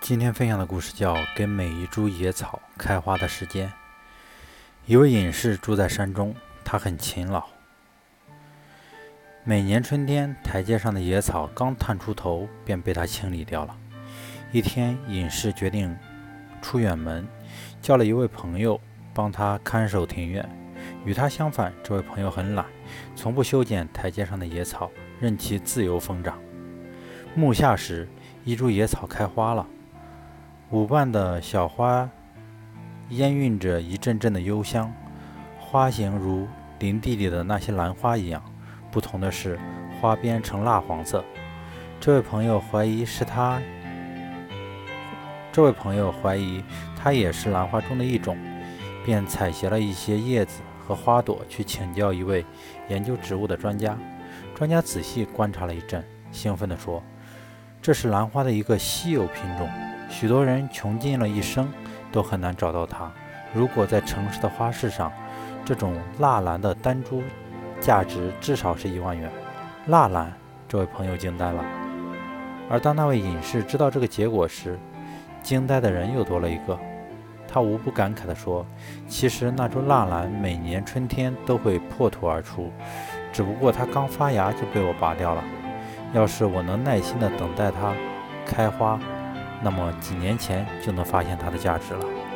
今天分享的故事叫《给每一株野草开花的时间》。一位隐士住在山中，他很勤劳。每年春天，台阶上的野草刚探出头，便被他清理掉了。一天，隐士决定出远门，叫了一位朋友帮他看守庭院。与他相反，这位朋友很懒，从不修剪台阶上的野草，任其自由疯长。暮夏时，一株野草开花了。舞瓣的小花烟晕着一阵阵的幽香，花形如林地里的那些兰花一样，不同的是花边呈蜡黄色。这位朋友怀疑是他，这位朋友怀疑它也是兰花中的一种，便采撷了一些叶子和花朵去请教一位研究植物的专家。专家仔细观察了一阵，兴奋地说：“这是兰花的一个稀有品种。”许多人穷尽了一生，都很难找到它。如果在城市的花市上，这种蜡兰的单株价值至少是一万元。蜡兰，这位朋友惊呆了。而当那位隐士知道这个结果时，惊呆的人又多了一个。他无不感慨地说：“其实那株蜡兰每年春天都会破土而出，只不过它刚发芽就被我拔掉了。要是我能耐心地等待它开花。”那么几年前就能发现它的价值了。